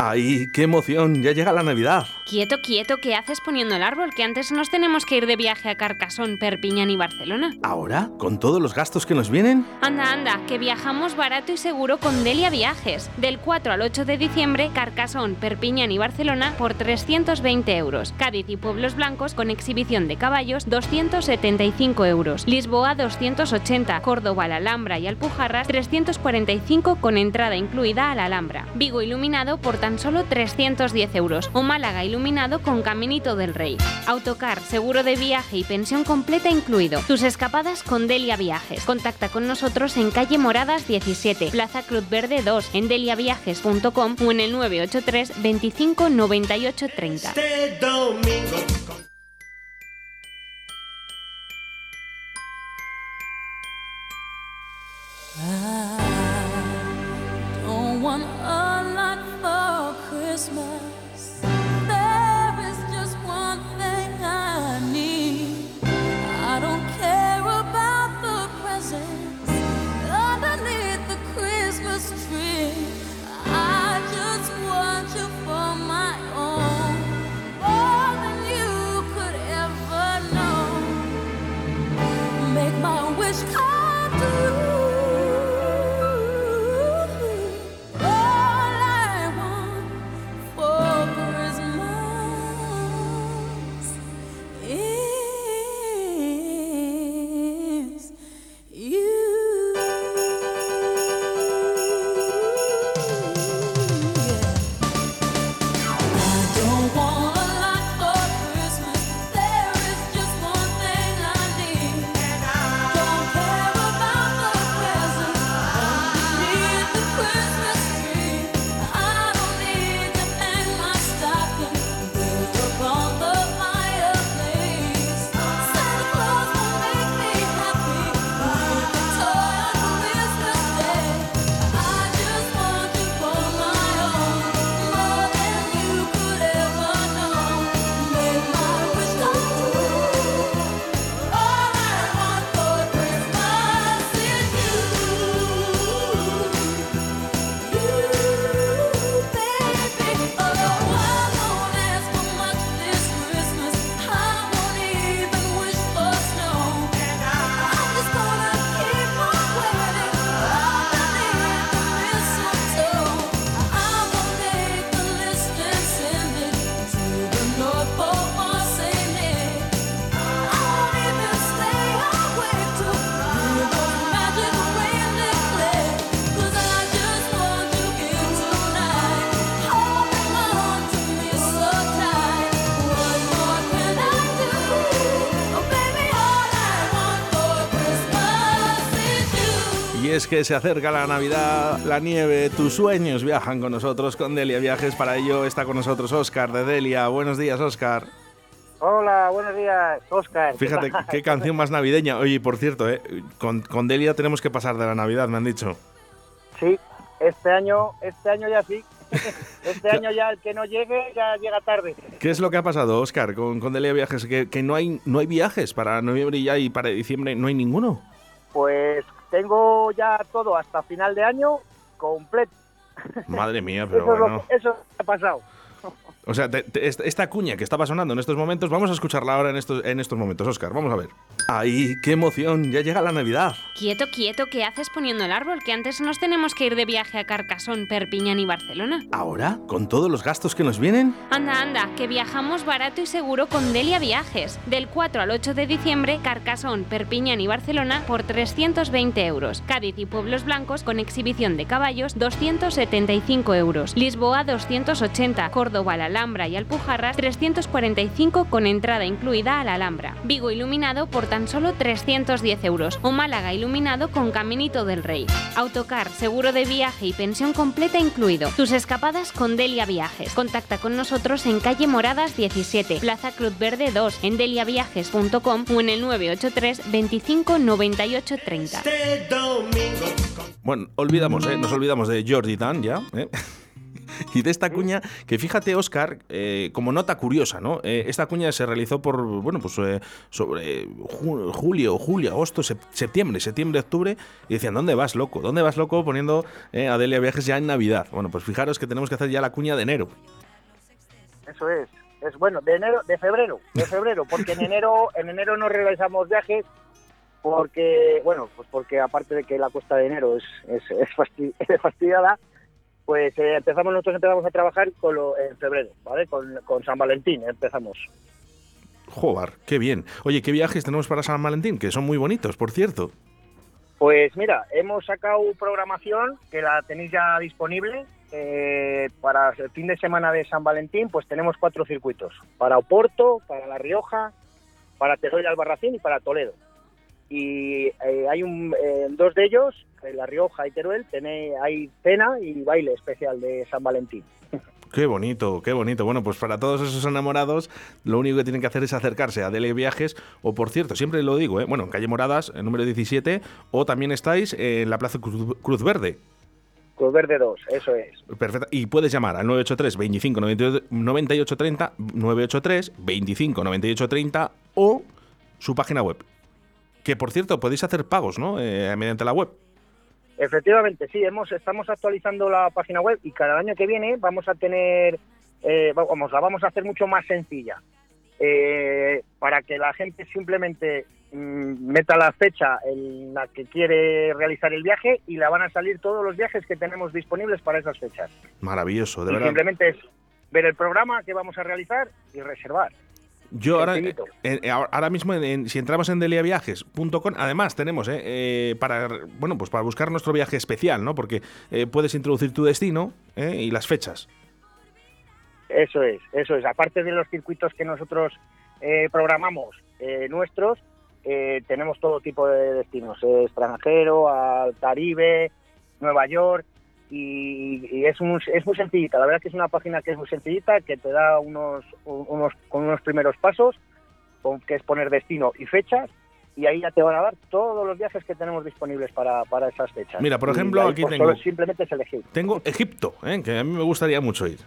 ¡Ay, qué emoción! Ya llega la Navidad. Quieto, quieto, ¿qué haces poniendo el árbol? Que antes nos tenemos que ir de viaje a Carcasón, Perpiñán y Barcelona. ¿Ahora? ¿Con todos los gastos que nos vienen? Anda, anda, que viajamos barato y seguro con Delia Viajes. Del 4 al 8 de diciembre, Carcasón, Perpiñán y Barcelona por 320 euros. Cádiz y Pueblos Blancos con exhibición de caballos, 275 euros. Lisboa, 280. Córdoba, la Alhambra y Alpujarras, 345 con entrada incluida a la Alhambra. Vigo iluminado por tan solo 310 euros. O Málaga iluminado con Caminito del Rey. Autocar, seguro de viaje y pensión completa incluido. Tus escapadas con Delia Viajes. Contacta con nosotros en calle Moradas 17, Plaza Cruz Verde 2, en deliaviajes.com o en el 983 25 98 30. Este domingo. wish I do. Es que se acerca la Navidad, la nieve, tus sueños viajan con nosotros, con Delia Viajes. Para ello está con nosotros Oscar de Delia. Buenos días, Oscar. Hola, buenos días, Oscar. Fíjate qué canción más navideña. Oye, por cierto, ¿eh? con, con Delia tenemos que pasar de la Navidad, me han dicho. Sí, este año, este año ya sí. Este año ya el que no llegue ya llega tarde. ¿Qué es lo que ha pasado, Oscar, con, con Delia Viajes? Que, que no, hay, no hay viajes para noviembre ya y para diciembre, no hay ninguno. Pues tengo ya todo hasta final de año completo. Madre mía, pero eso, bueno. eso es lo que ha pasado. O sea, te- te- esta- esta cuña que estaba sonando en estos momentos, vamos a escucharla ahora en estos, en estos momentos, Oscar. Vamos a ver. ¡Ay, qué emoción! Ya llega la Navidad. Quieto, quieto, ¿qué haces poniendo el árbol? Que antes nos tenemos que ir de viaje a Carcasón, Perpiñán y Barcelona. ¿Ahora? ¿Con todos los gastos que nos vienen? Anda, anda, que viajamos barato y seguro con Delia Viajes. Del 4 al 8 de diciembre, Carcasón, Perpiñán y Barcelona por 320 euros. Cádiz y Pueblos Blancos con exhibición de caballos, 275 euros. Lisboa, 280. Córdoba, la Alhambra y Alpujarras, 345 con entrada incluida a la Alhambra. Vigo iluminado por tan solo 310 euros. O Málaga iluminado con Caminito del Rey. Autocar, seguro de viaje y pensión completa incluido. Tus escapadas con Delia Viajes. Contacta con nosotros en calle Moradas 17, Plaza Cruz Verde 2, en deliaviajes.com o en el 983 25 98 30. Este domingo. Bueno, olvidamos, ¿eh? Nos olvidamos de Jordi Dan ya, ¿eh? Y de esta cuña, que fíjate, Oscar, eh, como nota curiosa, ¿no? Eh, esta cuña se realizó por, bueno, pues eh, sobre ju- julio, julio, agosto, sep- septiembre, septiembre, octubre, y decían, ¿dónde vas, loco? ¿Dónde vas, loco? Poniendo eh, a Delia Viajes ya en Navidad. Bueno, pues fijaros que tenemos que hacer ya la cuña de enero. Eso es. Es bueno, de enero, de febrero, de febrero, porque en enero, en enero no realizamos viajes porque, bueno, pues porque aparte de que la cuesta de enero es, es, es fastidiada, pues eh, empezamos nosotros empezamos a trabajar con lo, en febrero, ¿vale? Con, con San Valentín empezamos. Joder, qué bien. Oye, ¿qué viajes tenemos para San Valentín? Que son muy bonitos, por cierto. Pues mira, hemos sacado programación que la tenéis ya disponible eh, para el fin de semana de San Valentín. Pues tenemos cuatro circuitos: para Oporto, para La Rioja, para Teruel y Albarracín y para Toledo. Y eh, hay un, eh, en dos de ellos, en La Rioja y Teruel, tenéis, hay cena y baile especial de San Valentín. Qué bonito, qué bonito. Bueno, pues para todos esos enamorados, lo único que tienen que hacer es acercarse a Dele Viajes, o por cierto, siempre lo digo, ¿eh? bueno, en calle Moradas, el número 17, o también estáis en la Plaza Cruz, Cruz Verde. Cruz Verde 2, eso es. Perfecto. Y puedes llamar al 983 25 98 98 30, 983 25 98 30 o su página web. Que por cierto, podéis hacer pagos, ¿no? Eh, mediante la web. Efectivamente, sí, hemos, estamos actualizando la página web y cada año que viene vamos a tener, eh, va- vamos, la vamos a hacer mucho más sencilla. Eh, para que la gente simplemente mm, meta la fecha en la que quiere realizar el viaje y le van a salir todos los viajes que tenemos disponibles para esas fechas. Maravilloso, de y verdad. simplemente es ver el programa que vamos a realizar y reservar. Yo ahora, eh, eh, ahora ahora mismo, en- en- si entramos en deliaviajes.com, además tenemos, eh, eh, para, bueno, pues para buscar nuestro viaje especial, ¿no? Porque puedes introducir tu destino eh, y las fechas. Eso es, eso es. Aparte de los circuitos que nosotros eh, programamos eh, nuestros, eh, tenemos todo tipo de destinos, extranjero, al Caribe, Nueva York, y, y es, un- es muy sencillita. La verdad es que es una página que es muy sencillita, que te da unos, unos con unos primeros pasos, con, que es poner destino y fechas, y ahí ya te van a dar todos los viajes que tenemos disponibles para, para esas fechas. Mira, por ejemplo, ahí, aquí pues, tengo- simplemente es elegir. Tengo Egipto, eh, que a mí me gustaría mucho ir.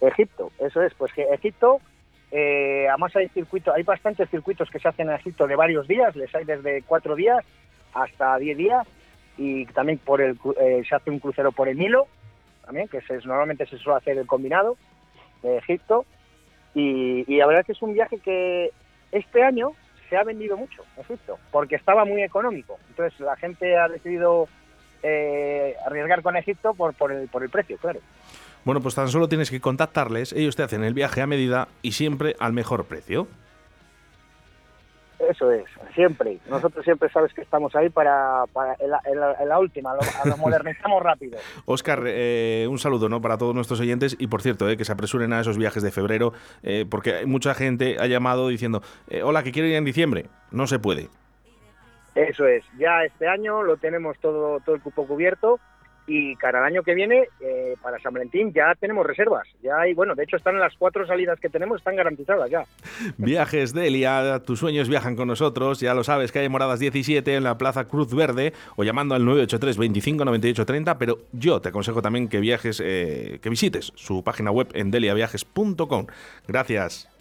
Egipto, eso es, pues que Egipto, eh, además hay circuitos, hay bastantes circuitos que se hacen en Egipto de varios días, les hay desde cuatro días hasta diez días, y también por el, eh, se hace un crucero por el Nilo, también, que se, normalmente se suele hacer el combinado de Egipto, y, y la verdad es que es un viaje que este año se ha vendido mucho, Egipto, porque estaba muy económico, entonces la gente ha decidido eh, arriesgar con Egipto por, por, el, por el precio, claro. Bueno, pues tan solo tienes que contactarles, ellos te hacen el viaje a medida y siempre al mejor precio. Eso es, siempre. Nosotros siempre sabes que estamos ahí para, para en, la, en la- en la última, lo, lo modernizamos rápido. Oscar, eh, un saludo ¿no? para todos nuestros oyentes y por cierto, eh, que se apresuren a esos viajes de febrero, eh, porque mucha gente ha llamado diciendo, eh, hola, que quiero ir en diciembre. No se puede. Eso es, ya este año lo tenemos todo, todo el cupo cubierto y cara al año que viene, eh, para San Valentín, ya tenemos reservas. Ya hay, bueno, de hecho están las cuatro salidas que tenemos, están garantizadas ya. Viajes de Elia, tus sueños viajan con nosotros, ya lo sabes, calle Moradas 17 en la Plaza Cruz Verde o llamando al 983 25 98 30, pero yo te aconsejo también que viajes, eh, que visites su página web en deliaviajes.com. Gracias.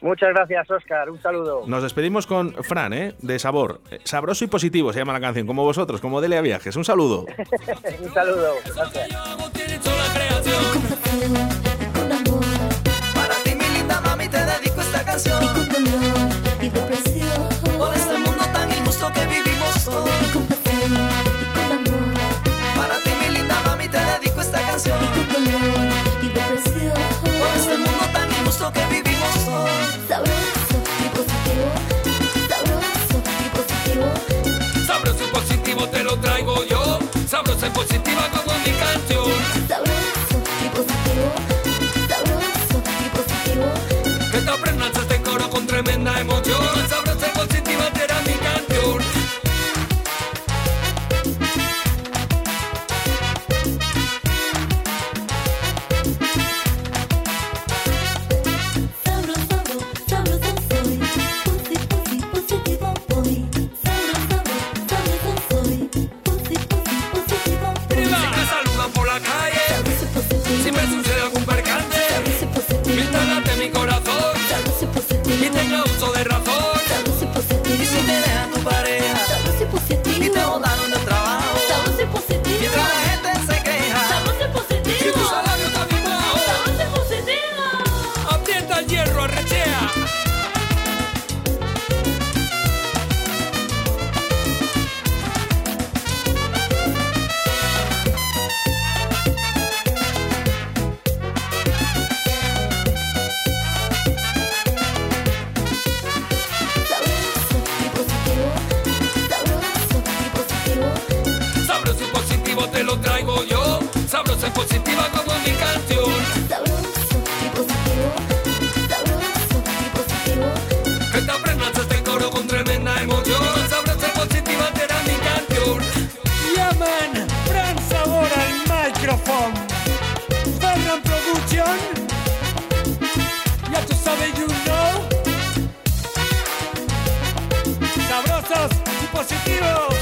Muchas gracias, Oscar. Un saludo. Nos despedimos con Fran, ¿eh? de Sabor. Sabroso y positivo se llama la canción, como vosotros, como Delia Viajes. Un saludo. Un saludo. Gracias. Para ti, mi linda mami, te dedico esta canción. y con dolor y depresión Por este mundo tan injusto que vivimos Para ti, mi linda mami, te dedico esta canción. y con dolor y depresión Por este mundo tan injusto que vivimos canción. sabroso te coro con tremenda emoción. te lo traigo yo. Sabrosa y positiva como mi canción. Sabroso y positivo. Sabroso y positivo. Esta fragancia coro con tremenda emoción. Sabrosa y positiva será mi canción. Llaman, gran sabor al micrófono. Ya tú sabes, you know. Sabrosos y positivos.